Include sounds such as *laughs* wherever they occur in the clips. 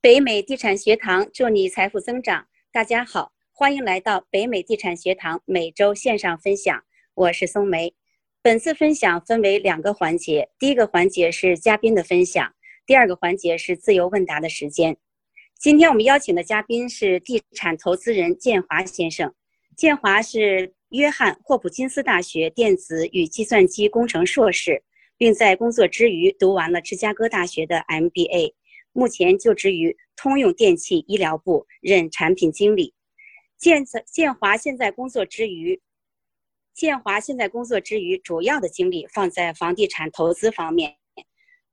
北美地产学堂祝你财富增长。大家好，欢迎来到北美地产学堂每周线上分享。我是松梅。本次分享分为两个环节，第一个环节是嘉宾的分享，第二个环节是自由问答的时间。今天我们邀请的嘉宾是地产投资人建华先生。建华是约翰霍普金斯大学电子与计算机工程硕士，并在工作之余读完了芝加哥大学的 MBA。目前就职于通用电气医疗部，任产品经理。建建华现在工作之余，建华现在工作之余，主要的精力放在房地产投资方面。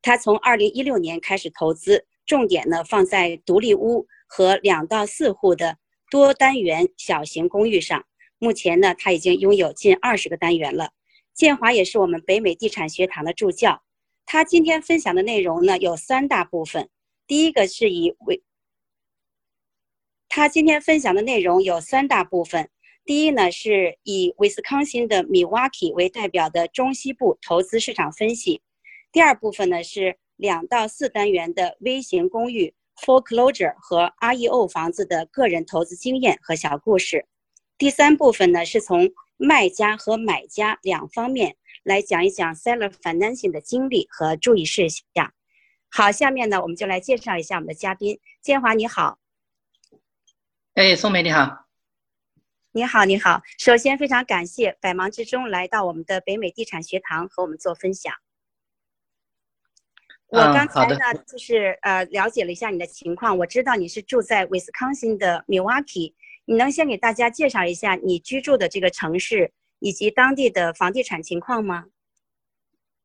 他从2016年开始投资，重点呢放在独立屋和两到四户的多单元小型公寓上。目前呢，他已经拥有近二十个单元了。建华也是我们北美地产学堂的助教。他今天分享的内容呢，有三大部分。第一个是以为，他今天分享的内容有三大部分。第一呢，是以威斯康星的 Milwaukee 为代表的中西部投资市场分析。第二部分呢，是两到四单元的微型公寓 foreclosure 和 REO 房子的个人投资经验和小故事。第三部分呢，是从卖家和买家两方面来讲一讲 seller financing 的经历和注意事项。好，下面呢，我们就来介绍一下我们的嘉宾建华，你好。哎，宋梅，你好。你好，你好。首先，非常感谢百忙之中来到我们的北美地产学堂和我们做分享。我刚才呢，就是呃，了解了一下你的情况，我知道你是住在威斯康星的 Milwaukee，你能先给大家介绍一下你居住的这个城市以及当地的房地产情况吗？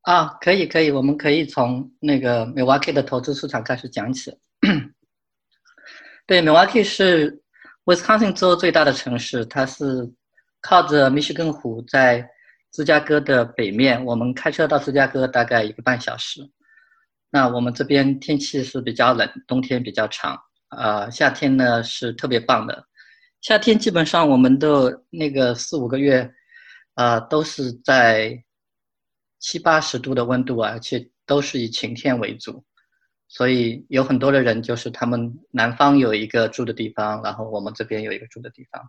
啊，可以可以，我们可以从那个 Milwaukee 的投资市场开始讲起。对，Milwaukee 是 Wisconsin 州最大的城市，它是靠着密歇根湖，在芝加哥的北面。我们开车到芝加哥大概一个半小时。那我们这边天气是比较冷，冬天比较长，呃，夏天呢是特别棒的。夏天基本上我们的那个四五个月，呃，都是在。七八十度的温度啊，而且都是以晴天为主，所以有很多的人就是他们南方有一个住的地方，然后我们这边有一个住的地方。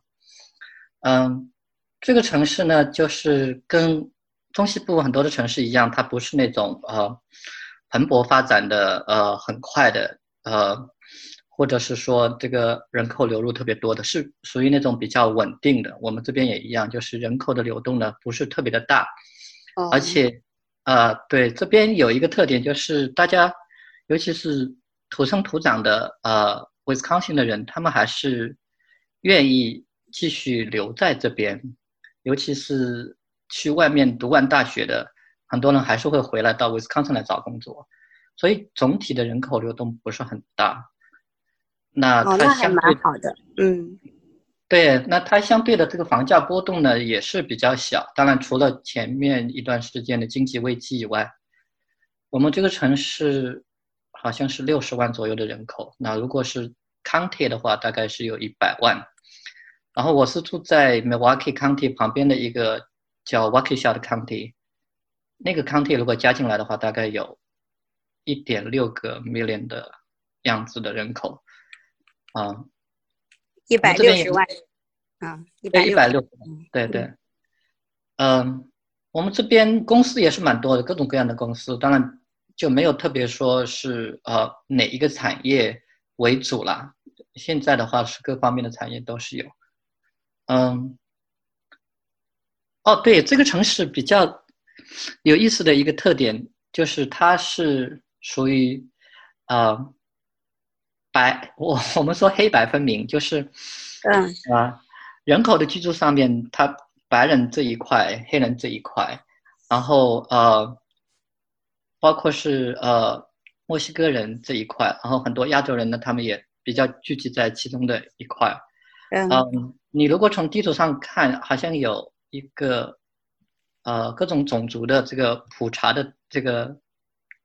嗯，这个城市呢，就是跟中西部很多的城市一样，它不是那种呃蓬勃发展的呃很快的呃，或者是说这个人口流入特别多的，是属于那种比较稳定的。我们这边也一样，就是人口的流动呢不是特别的大。而且，呃，对，这边有一个特点，就是大家，尤其是土生土长的呃 Wisconsin 的人，他们还是愿意继续留在这边，尤其是去外面读完大学的，很多人还是会回来到 Wisconsin 来找工作，所以总体的人口流动不是很大。那哦，那还蛮好的，嗯。对，那它相对的这个房价波动呢也是比较小。当然，除了前面一段时间的经济危机以外，我们这个城市好像是六十万左右的人口。那如果是 county 的话，大概是有一百万。然后我是住在 Milwaukee County 旁边的一个叫 Waukesha 的 county，那个 county 如果加进来的话，大概有一点六个 million 的样子的人口，啊。一百六十万，啊，一百一百六，对对，嗯，我们这边公司也是蛮多的，各种各样的公司，当然就没有特别说是呃哪一个产业为主啦。现在的话是各方面的产业都是有，嗯，哦，对，这个城市比较有意思的一个特点就是它是属于啊。白我我们说黑白分明，就是，嗯啊，人口的居住上面，它白人这一块，黑人这一块，然后呃，包括是呃墨西哥人这一块，然后很多亚洲人呢，他们也比较聚集在其中的一块。嗯，你如果从地图上看，好像有一个呃各种种族的这个普查的这个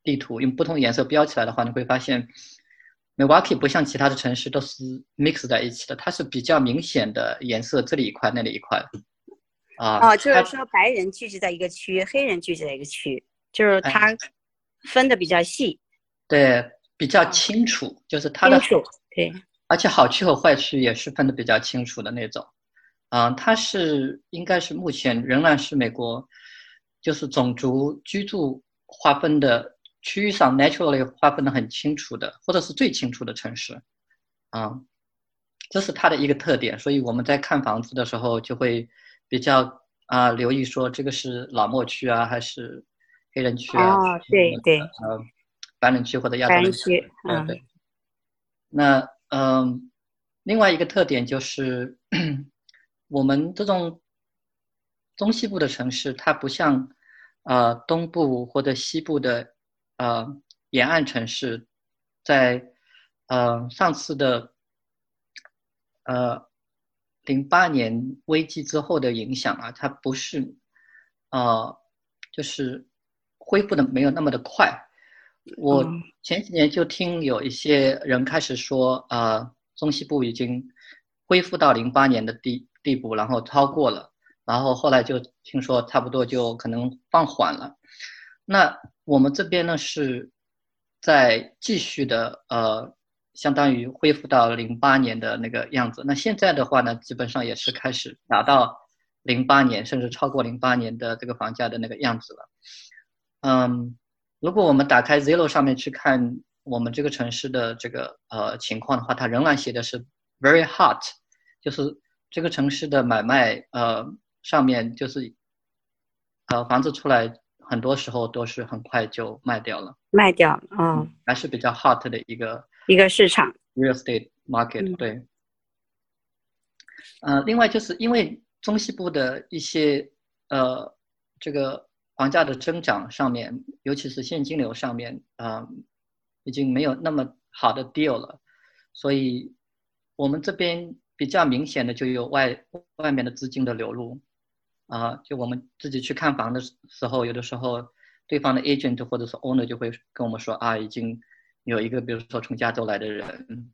地图，用不同颜色标起来的话，你会发现。Milwaukee 不像其他的城市都是 mix 在一起的，它是比较明显的颜色，这里一块，那里一块。啊，哦，就是说白人聚集在一个区，黑人聚集在一个区，就是它分的比较细。对，比较清楚，就是它的清楚对，而且好区和坏区也是分的比较清楚的那种。啊、它是应该是目前仍然是美国就是种族居住划分的区域上 naturally 划分的很清楚的，或者是最清楚的城市。啊、这是它的一个特点，所以我们在看房子的时候就会比较啊、留意说这个是老墨区啊，还是黑人区啊？哦，对对，呃，白人区或者亚洲白人人区，嗯，对对。那嗯，另外一个特点就是，*clears throat* 我们这种中西部的城市，它不像呃东部或者西部的呃沿岸城市，在呃上次的呃零八年危机之后的影响啊，它不是呃就是恢复的没有那么的快。我嗯前几年就听有一些人开始说，呃，中西部已经恢复到零八年的地地步，然后超过了，然后后来就听说差不多就可能放缓了。那我们这边呢是在继续的，呃，相当于恢复到零八年的那个样子。那现在的话呢，基本上也是开始达到零八年，甚至超过零八年的这个房价的那个样子了。嗯，如果我们打开 Zero 上面去看我们这个城市的这个呃情况的话，它仍然写的是 very hot，就是这个城市的买卖呃上面就是呃房子出来很多时候都是很快就卖掉了，卖掉了，嗯，还是比较 hot 的一个一个市场，real estate market，、嗯。对。呃，另外就是因为中西部的一些呃这个房价的增长上面，尤其是现金流上面，啊、已经没有那么好的 deal 了，所以我们这边比较明显的就有外外面的资金的流入，啊、就我们自己去看房的时候，有的时候对方的 agent 或者是 owner 就会跟我们说啊，已经有一个比如说从加州来的人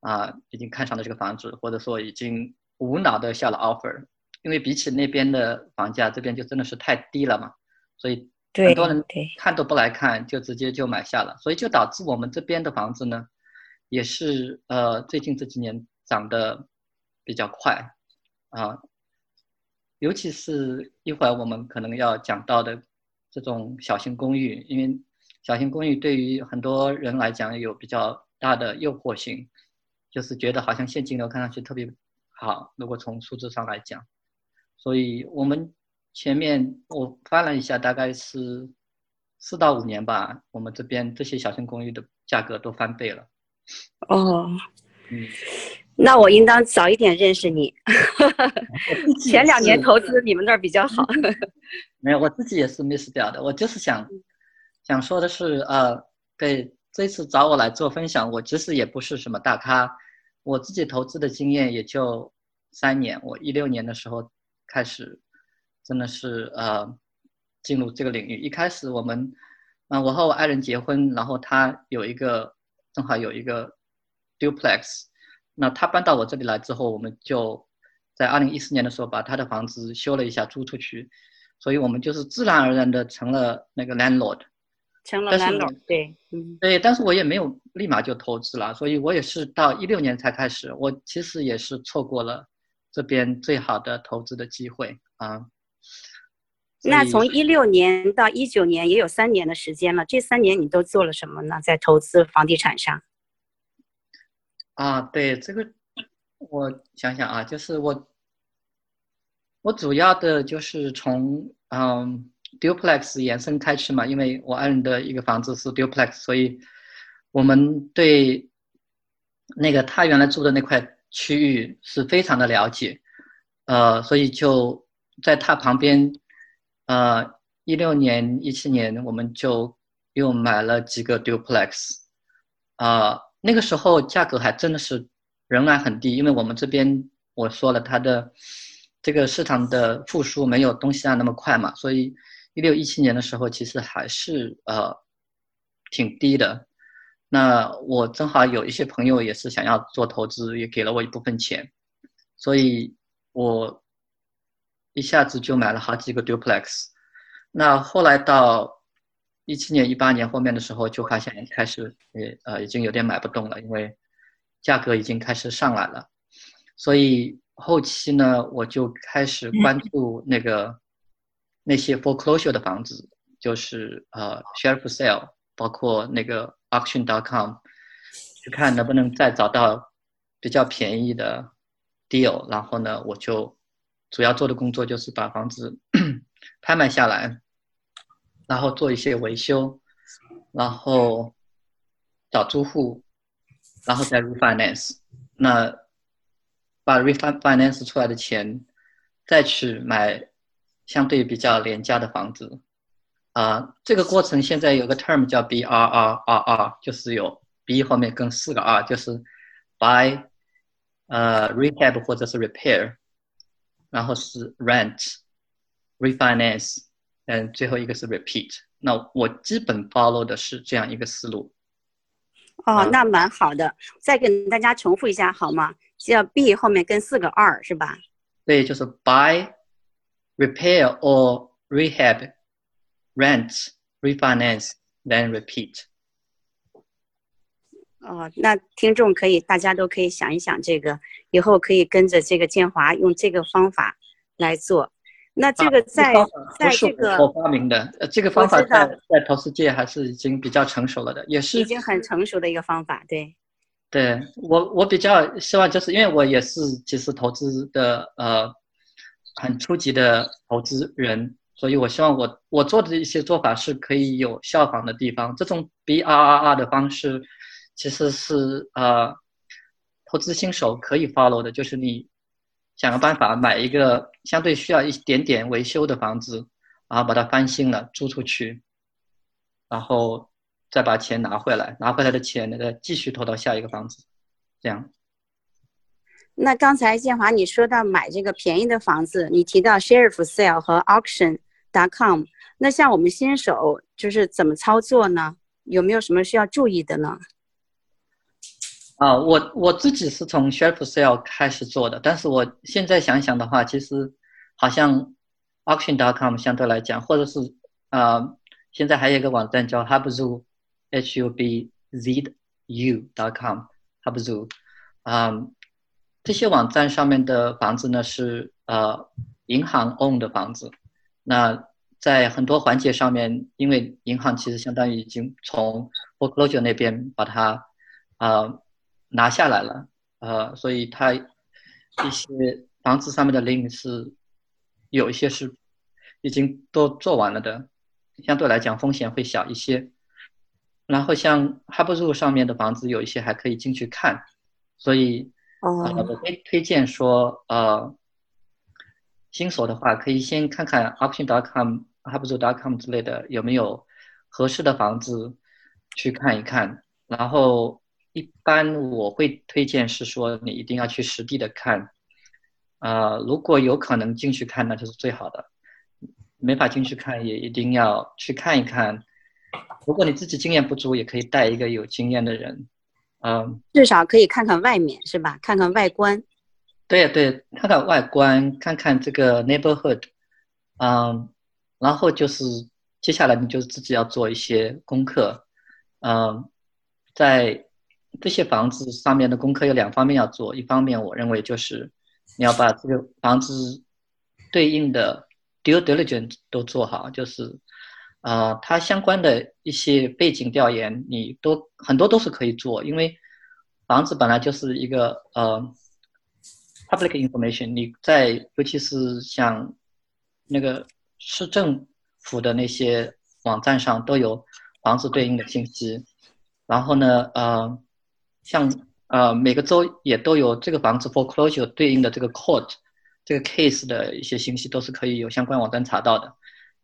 啊，已经看上了这个房子，或者说已经无脑的下了 offer，因为比起那边的房价，这边就真的是太低了嘛，所以很多人对，看都不来看，就直接就买下了，所以就导致我们这边的房子呢，也是呃最近这几年涨得比较快啊，尤其是一会儿我们可能要讲到的这种小型公寓，因为小型公寓对于很多人来讲有比较大的诱惑性，就是觉得好像现金流看上去特别好，如果从数字上来讲，所以我们前面我翻了一下，大概是四到五年吧，我们这边这些小型公寓的价格都翻倍了。哦，嗯，那我应当早一点认识你，*laughs* 前两年投资你们那儿比较好，*laughs* 没有，我自己也是 miss 掉的。我就是想想说的是，呃，对，这次找我来做分享，我其实也不是什么大咖，我自己投资的经验也就三年。我一六年的时候开始，真的是呃进入这个领域。一开始我们，嗯、我和我爱人结婚，然后他有一个正好有一个 duplex，那他搬到我这里来之后，我们就在二零一四年的时候把他的房子修了一下租出去。所以我们就是自然而然的成了那个 landlord。成了 landlord，对，嗯，对，但是我也没有立马就投资了，所以我也是到一六年才开始。我其实也是错过了这边最好的投资的机会啊。那从一六年到一九年也有三年的时间了，这三年你都做了什么呢？在投资房地产上？啊，对这个，我想想啊，就是我，我主要的就是从嗯 duplex 延伸开始嘛，因为我爱人的一个房子是 duplex，所以我们对那个他原来住的那块区域是非常的了解，呃，所以就在他旁边，呃，一六年、一七年我们就又买了几个 duplex，啊、那个时候价格还真的是仍然很低，因为我们这边我说了，它的这个市场的复苏没有东西岸那么快嘛，所以一六一七年的时候其实还是呃挺低的。那我正好有一些朋友也是想要做投资，也给了我一部分钱，所以我一下子就买了好几个 duplex。那后来到一七年、一八年后面的时候，就发现开始呃呃已经有点买不动了，因为价格已经开始上来了。所以后期呢，我就开始关注那个那些 foreclosure 的房子，就是呃 share for sale，包括那个 auction.com，去看能不能再找到比较便宜的 deal。然后呢，我就主要做的工作就是把房子 *coughs* 拍卖下来。然后做一些维修，然后找租户，然后再 refinance。那把 refinance 出来的钱，再去买相对比较廉价的房子。啊，这个过程现在有个 term 叫 B R R R R，就是有 B 后面跟四个 R，就是 buy，呃，rehab 或者是 repair，然后是 rent，refinance。嗯，最后一个是 repeat。那我基本 follow 的是这样一个思路。哦，那蛮好的。再跟大家重复一下好吗？叫 B 后面跟四个 R 是吧？对，就是 buy, repair or rehab, rent, refinance, then repeat。哦，那听众可以，大家都可以想一想这个，以后可以跟着这个建华用这个方法来做。那这个在在这个我发明的，呃，这个方法在在投资界还是已经比较成熟了的，也是已经很成熟的一个方法，对。对我我比较希望就是因为我也是其实投资的呃很初级的投资人，所以我希望我我做的一些做法是可以有效仿的地方。这种 B R R R 的方式其实是呃投资新手可以 follow 的，就是你。想个办法买一个相对需要一点点维修的房子，然后把它翻新了租出去，然后再把钱拿回来，拿回来的钱那个继续投到下一个房子，这样。那刚才建华你说到买这个便宜的房子，你提到 sheriff sale 和 auction.com，那像我们新手就是怎么操作呢？有没有什么需要注意的呢？啊，我我自己是从 share sale 开始做的，但是我现在想想的话，其实好像 auction.com 相对来讲，或者是啊，现在还有一个网站叫 Hubzu，H U B Z U.com，Hubzu，啊，这些网站上面的房子呢是呃银行 own 的房子，那在很多环节上面，因为银行其实相当于已经从 foreclosure 那边把它啊。拿下来了，呃，所以它一些房子上面的 link 是有一些是已经都做完了的，相对来讲风险会小一些。然后像 Hubzu 上面的房子有一些还可以进去看，所以哦，我会推荐说，呃，新手的话可以先看看 Auction.com、Hubzu.com 之类的有没有合适的房子去看一看，然后。一般我会推荐是说你一定要去实地的看，啊，如果有可能进去看那就是最好的，没法进去看也一定要去看一看。如果你自己经验不足，也可以带一个有经验的人，嗯，至少可以看看外面是吧？看看外观。对对，看看外观，看看这个 neighborhood，嗯，然后就是接下来你就自己要做一些功课，嗯，在。这些房子上面的功课有两方面要做，一方面我认为就是你要把这个房子对应的 due diligence 都做好，就是呃它相关的一些背景调研你都很多都是可以做，因为房子本来就是一个呃 public information，你在尤其是像那个市政府的那些网站上都有房子对应的信息，然后呢呃。像呃每个州也都有这个房子 foreclosure 对应的这个 court 这个 case 的一些信息都是可以有相关网站查到的，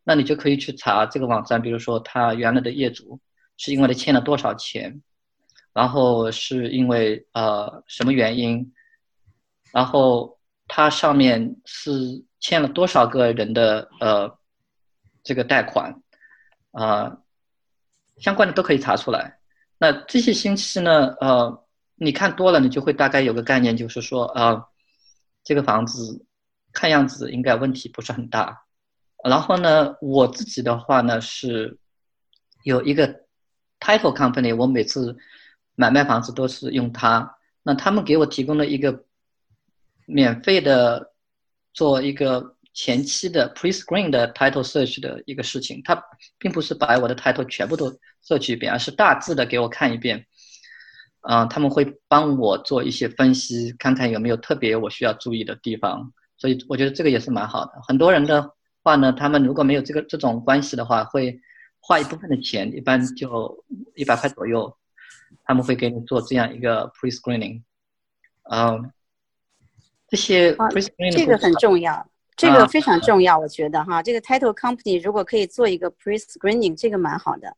那你就可以去查这个网站，比如说他原来的业主是因为他欠了多少钱，然后是因为呃什么原因，然后他上面是欠了多少个人的呃这个贷款，啊相关的都可以查出来。那这些信息呢？呃，你看多了，你就会大概有个概念，就是说，呃，这个房子看样子应该问题不是很大。然后呢，我自己的话呢是，有一个 title company，我每次买卖房子都是用它。那他们给我提供了一个免费的做一个前期的 pre-screen 的 title search 的一个事情。它并不是把我的 title 全部都 search 一遍，而是大致的给我看一遍。嗯，他们会帮我做一些分析，看看有没有特别我需要注意的地方。所以我觉得这个也是蛮好的。很多人的话呢，他们如果没有这个这种关系的话，会花一部分的钱，一般就一百块左右，他们会给你做这样一个 pre screening。嗯，这些 pre screening 这个很重要，这个非常重要，我觉得哈，这个 title company 如果可以做一个 pre screening，这个蛮好的。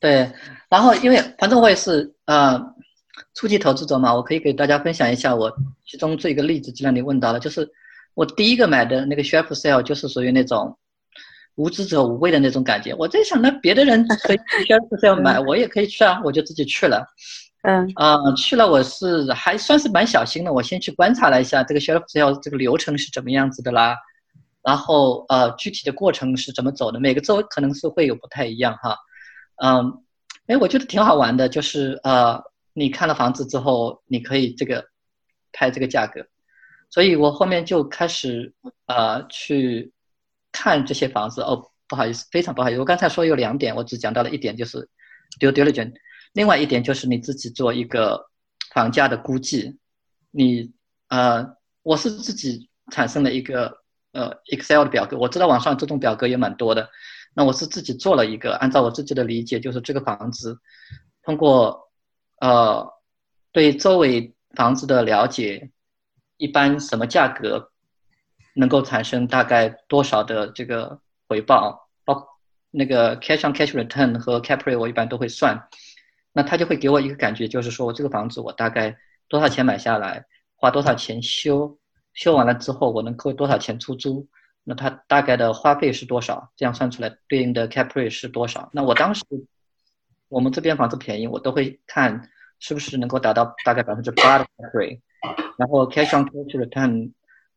对，然后因为反正我也是呃初级投资者嘛，我可以给大家分享一下我其中这一个例子，既然你问到了，就是。我第一个买的那个 share sale 就是属于那种无知者无畏的那种感觉。我在想，那别的人可以 share *laughs* sale 买，我也可以去啊，我就自己去了。嗯啊，去了我是还算是蛮小心的，我先去观察了一下这个 share sale 这个流程是怎么样子的啦，然后呃具体的过程是怎么走的，每个州可能是会有不太一样哈。嗯，哎，我觉得挺好玩的，就是呃你看了房子之后，你可以这个拍这个价格。所以我后面就开始呃去看这些房子哦，不好意思，非常不好意思，我刚才说有两点，我只讲到了一点，就是 due diligence，另外一点就是你自己做一个房价的估计，你呃我是自己产生了一个呃 Excel 的表格，我知道网上这种表格也蛮多的，那我是自己做了一个，按照我自己的理解，就是这个房子通过呃对周围房子的了解。一般什么价格能够产生大概多少的这个回报？包那个 cash on cash return 和 cap rate 我一般都会算。那他就会给我一个感觉，就是说我这个房子我大概多少钱买下来，花多少钱修，修完了之后我能扣多少钱出租？那它大概的花费是多少？这样算出来对应的 cap rate 是多少？那我当时我们这边房子便宜，我都会看是不是能够达到大概百分之八的 cap rate。然后 cash on cash return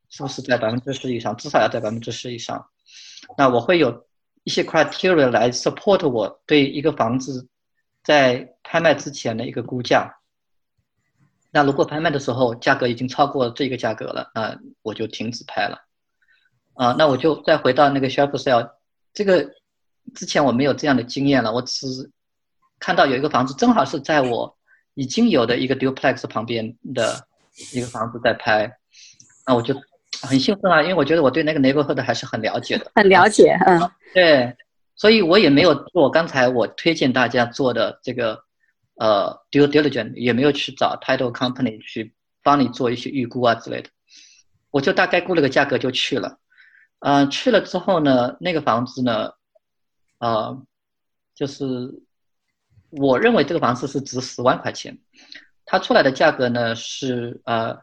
是不是在百分之十以上？至少要在百分之十以上。那我会有一些 criteria 来 support 我对一个房子在拍卖之前的一个估价。那如果拍卖的时候价格已经超过这个价格了，那我就停止拍了。啊，那我就再回到那个 share sale，这个之前我没有这样的经验了，我只是看到有一个房子正好是在我已经有的一个 duplex 旁边的。一个房子在拍，那我就很兴奋啊，因为我觉得我对那个 neighborhood 还是很了解的，很了解，嗯，对，所以我也没有做刚才我推荐大家做的这个呃 due diligence，也没有去找 title company 去帮你做一些预估啊之类的，我就大概估了个价格就去了，嗯，去了之后呢，那个房子呢，呃，就是我认为这个房子是值十万块钱。它出来的价格呢是呃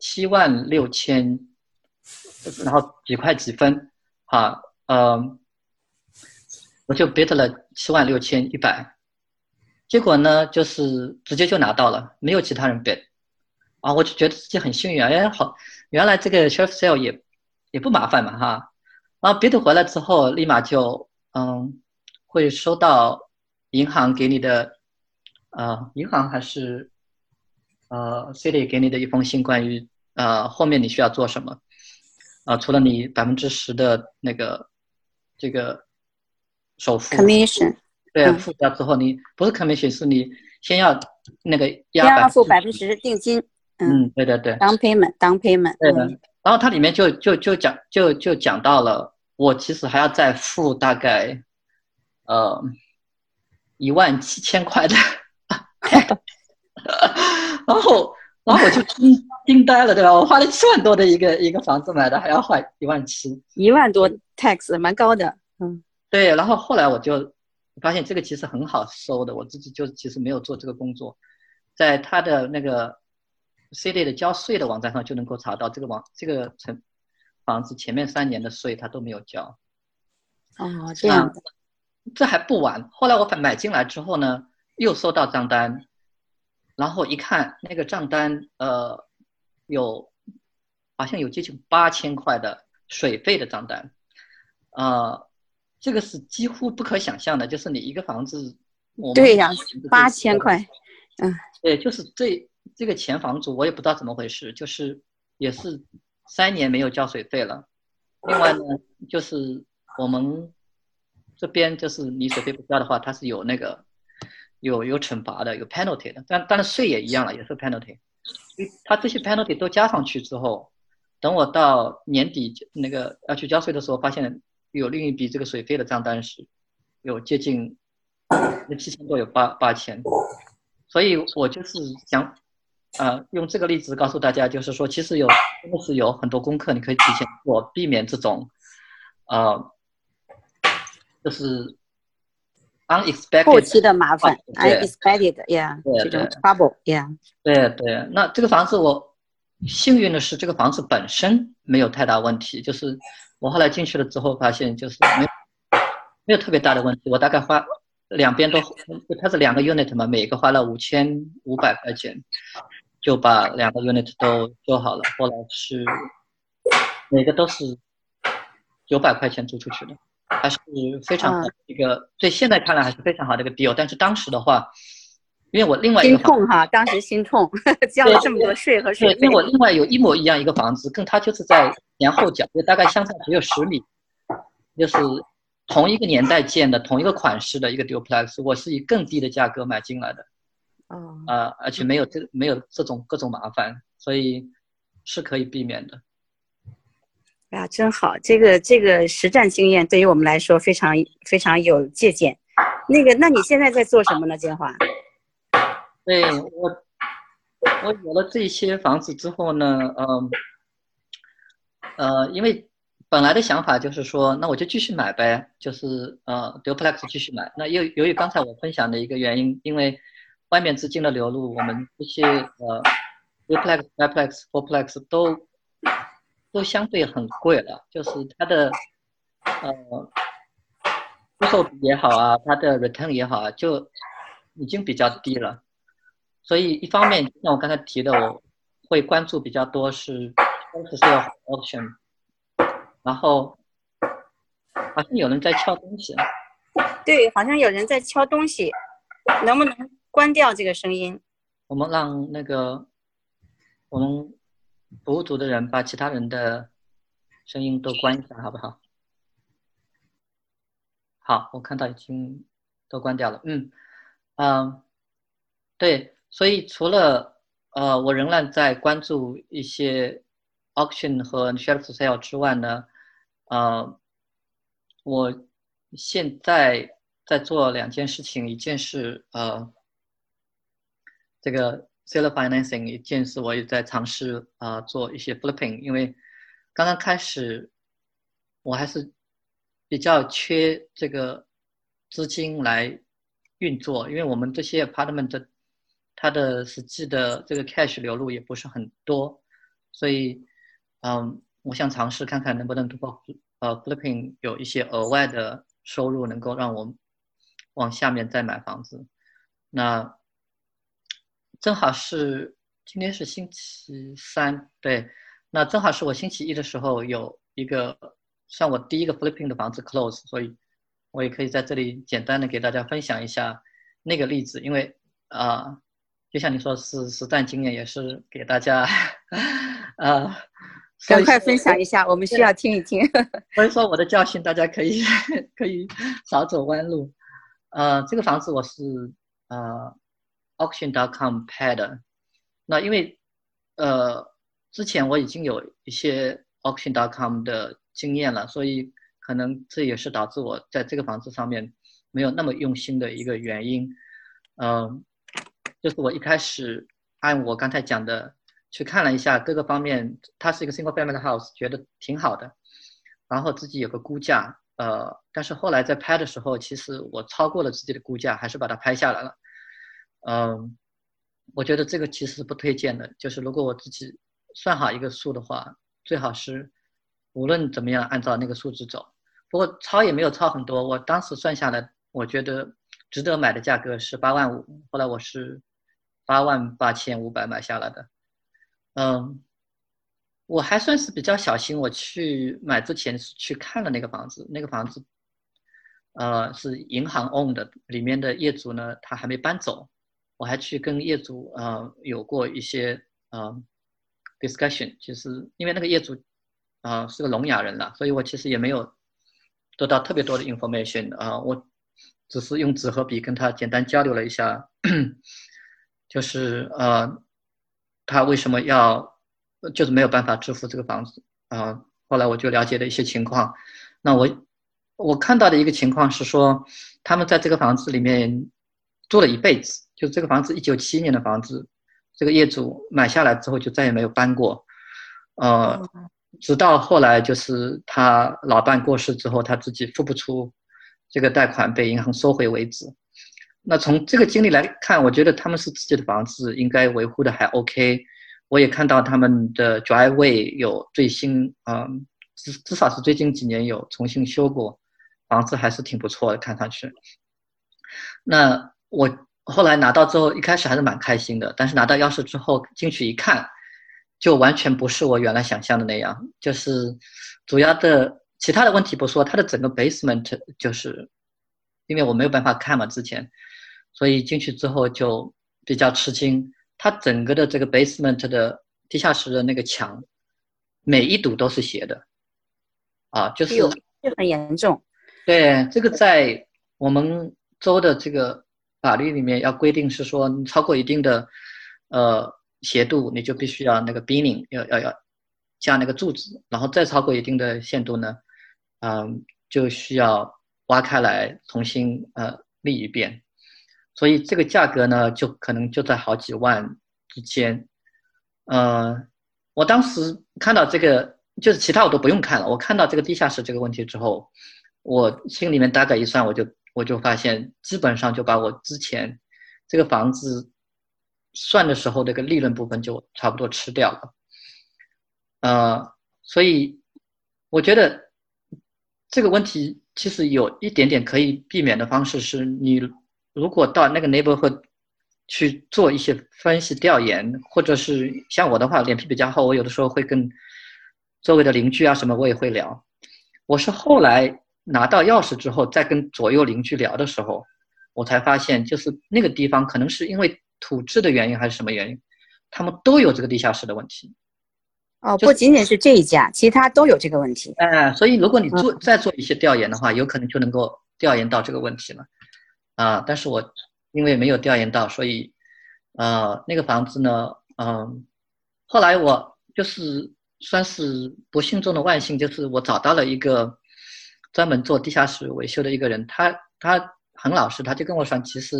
七万六千，然后几块几分，哈，呃，我就 bid 了七万六千一百，结果呢就是直接就拿到了，没有其他人 bid，啊，我就觉得自己很幸运啊，哎好，原来这个 share sale 也也不麻烦嘛哈，然后 bid 回来之后立马就嗯会收到银行给你的，呃，银行还是。呃，City 给你的一封信，关于呃后面你需要做什么，啊，除了你百分之十的那个这个首付，commission，对，付掉之后你不是 commission，是你先要那个押付百分之十定金，嗯，对对对，down payment，down payment，对的，然后它里面就就就讲就就讲到了，我其实还要再付大概呃一万七千块的。*laughs* 然后，然后我就惊惊呆了，对吧？我花了七万多的一个一个房子买的，还要花一万七，一万多 tax 蛮高的，嗯，对。然后后来我就发现这个其实很好收的，我自己就其实没有做这个工作，在他的那个 city 的交税的网站上就能够查到这个网这个城房子前面三年的税他都没有交。哦，这样，这还不完。后来我买进来之后呢，又收到账单。然后一看那个账单，呃，有好像有接近八千块的水费的账单，呃，这个是几乎不可想象的，就是你一个房子，对呀，八千块，嗯，对，就是这这个前房主我也不知道怎么回事，就是也是三年没有交水费了。另外呢，就是我们这边就是你水费不交的话，它是有那个有有惩罚的，有 penalty 的。但但是税也一样了，也是 penalty。他这些 penalty 都加上去之后，等我到年底那个要去交税的时候，发现有另一笔这个水费的账单是有接近那七千多，有八八千。所以我就是想，呃，用这个例子告诉大家，就是说，其实有真的是有很多功课你可以提前做，避免这种，呃，就是 unexpected 后期的麻烦，unexpected，yeah，这种 trouble，yeah。对对，那这个房子我幸运的是，这个房子本身没有太大问题，就是我后来进去了之后发现，就是没没有特别大的问题，我大概花。两边都，它是两个 unit 嘛，每个花了五千五百块钱，就把两个 unit 都修好了。后来是每个都是九百块钱租出去的，还是非常好的一个。对，现在看来还是非常好的一个 deal。但是当时的话，因为我另外一个心痛哈，当时心痛，*laughs* 交了这么多税和税因为我另外有一模一样一个房子，跟他就是在前后脚，就大概相差只有十米，就是。同一个年代建的，同一个款式的一个 duplex，我是以更低的价格买进来的，哦，啊，而且没有这没有这种各种麻烦，所以是可以避免的。哎呀，真好，这个这个实战经验对于我们来说非常非常有借鉴。那个，那你现在在做什么呢，建华？对我，我有了这些房子之后呢，嗯，呃，因为。本来的想法就是说，那我就继续买呗，就是呃，duplex 继续买。那由由于刚才我分享的一个原因，因为外面资金的流入，我们这些呃，duplex、triplex、fourplex 都都相对很贵了，就是它的呃，出售也好啊，它的 return 也好啊，就已经比较低了。所以一方面，像我刚才提的，我会关注比较多是 sale auction。然后，好像有人在敲东西。对，好像有人在敲东西，能不能关掉这个声音？我们让那个我们服务组的人把其他人的声音都关一下，好不好？好，我看到已经都关掉了。嗯嗯，对，所以除了呃，我仍然在关注一些 auction 和 share to sale 之外呢。呃，我现在在做两件事情，一件是呃，这个 seller financing，一件事我也在尝试啊做一些 flipping，因为刚刚开始我还是比较缺这个资金来运作，因为我们这些 apartment 的它的实际的这个 cash 流入也不是很多，所以嗯。我想尝试看看能不能通过呃 flipping 有一些额外的收入，能够让我往下面再买房子。那正好是今天是星期三，对，那正好是我星期一的时候有一个像我第一个 flipping 的房子 close，所以我也可以在这里简单的给大家分享一下那个例子，因为啊，就像你说是实战经验，也是给大家啊。*laughs* 赶快分享一下，我们需要听一听。*laughs* 所以说我的教训，大家可以可以少走弯路。呃，这个房子我是呃 auction.com 拍的。那因为呃之前我已经有一些 auction.com 的经验了，所以可能这也是导致我在这个房子上面没有那么用心的一个原因。嗯，就是我一开始按我刚才讲的。去看了一下各个方面，它是一个 single family house，觉得挺好的，然后自己有个估价，呃，但是后来在拍的时候，其实我超过了自己的估价，还是把它拍下来了。嗯，我觉得这个其实是不推荐的，就是如果我自己算好一个数的话，最好是无论怎么样按照那个数字走。不过超也没有超很多，我当时算下来，我觉得值得买的价格是八万五，后来我是八万八千五百买下来的。嗯，我还算是比较小心。我去买之前去看了那个房子，那个房子呃，是银行 own 的，里面的业主呢，他还没搬走，我还去跟业主呃有过一些呃 discussion，就是因为那个业主啊是个聋哑人了，所以我其实也没有得到特别多的 information 啊，我只是用纸和笔跟他简单交流了一下，就是呃他为什么要就是没有办法支付这个房子啊，后来我就了解了一些情况，那我。我看到的一个情况是说，他们在这个房子里面住了一辈子，就这个房子一九七年的房子，这个业主买下来之后就再也没有搬过，呃，直到后来就是他老伴过世之后，他自己付不出这个贷款被银行收回为止。那从这个经历来看，我觉得他们是自己的房子应该维护的还 OK。我也看到他们的 driveway 有最新，嗯，至至少是最近几年有重新修过。房子还是挺不错的，看上去。那我后来拿到之后，一开始还是蛮开心的。但是拿到钥匙之后进去一看，就完全不是我原来想象的那样。就是主要的其他的问题不说，它的整个 basement 就是，因为我没有办法看嘛之前，所以进去之后就比较吃惊。它整个的这个 basement 的地下室的那个墙，每一堵都是斜的，啊，就是就很严重。对，这个在我们州的这个法律里面要规定是说，你超过一定的呃斜度，你就必须要那个 beaming，要要要加那个柱子，然后再超过一定的限度呢，嗯，就需要挖开来重新呃立一遍，所以这个价格呢，就可能就在好几万之间。呃，我当时看到这个，就是其他我都不用看了，我看到这个地下室这个问题之后。我心里面大概一算，我就我就发现，基本上就把我之前这个房子算的时候那个利润部分就差不多吃掉了。呃，所以我觉得这个问题其实有一点点可以避免的方式是，你如果到那个 neighborhood 去做一些分析调研，或者是像我的话，脸皮比较厚，我有的时候会跟周围的邻居啊什么我也会聊。我是后来。拿到钥匙之后，再跟左右邻居聊的时候，我才发现，就是那个地方可能是因为土质的原因还是什么原因，他们都有这个地下室的问题。哦，不仅仅是这一家，其他都有这个问题。哎，所以如果你做再做一些调研的话，有可能就能够调研到这个问题了。啊，但是我因为没有调研到，所以，呃，那个房子呢，嗯，后来我就是算是不幸中的万幸，就是我找到了一个。专门做地下室维修的一个人，他他很老实，他就跟我说，其实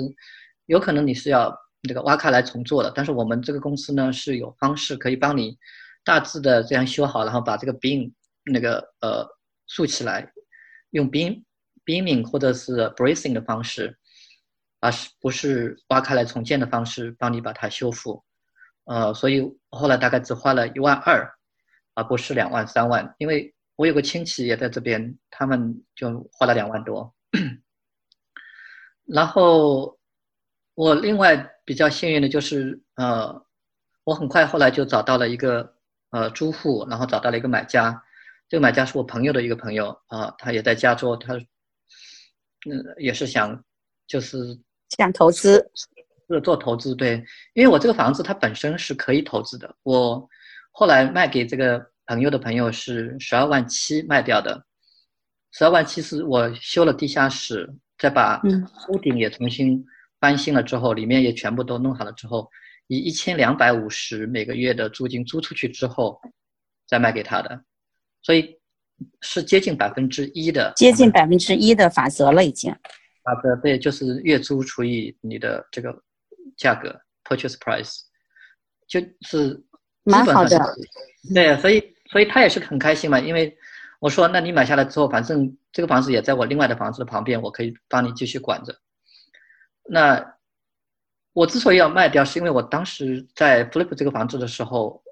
有可能你是要那个挖开来重做的，但是我们这个公司呢是有方式可以帮你大致的这样修好，然后把这个冰那个呃竖起来，用 beam beaming 或者是 bracing 的方式，啊是不是挖开来重建的方式帮你把它修复？呃，所以后来大概只花了一万二，而不是两万三万，因为。我有个亲戚也在这边，他们就花了两万多。*coughs* 然后我另外比较幸运的就是，呃，我很快后来就找到了一个呃租户，然后找到了一个买家。这个买家是我朋友的一个朋友啊，他也在加州，他嗯也是想就是想投资，是做投资对，因为我这个房子它本身是可以投资的，我后来卖给这个。朋友的朋友是十二万七卖掉的，十二万七是我修了地下室，再把屋顶也重新翻新了之后，里面也全部都弄好了之后，以一千两百五十每个月的租金租出去之后，再卖给他的，所以是接近百分之一的，接近百分之一的法则了已经。法则对，就是月租除以你的这个价格 （purchase price），就是蛮好的。对，所以。所以他也是很开心嘛，因为我说，那你买下来之后，反正这个房子也在我另外的房子的旁边，我可以帮你继续管着。那我之所以要卖掉，是因为我当时在 flip 这个房子的时候，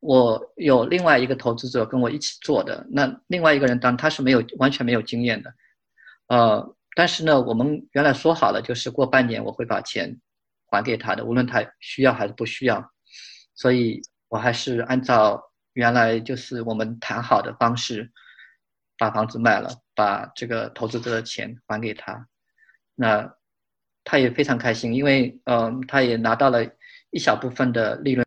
我有另外一个投资者跟我一起做的。那另外一个人当他是没有完全没有经验的，呃，但是呢，我们原来说好了，就是过半年我会把钱还给他的，无论他需要还是不需要。所以我还是按照。原来就是我们谈好的方式，把房子卖了，把这个投资者的钱还给他。那他也非常开心，因为嗯，他也拿到了一小部分的利润。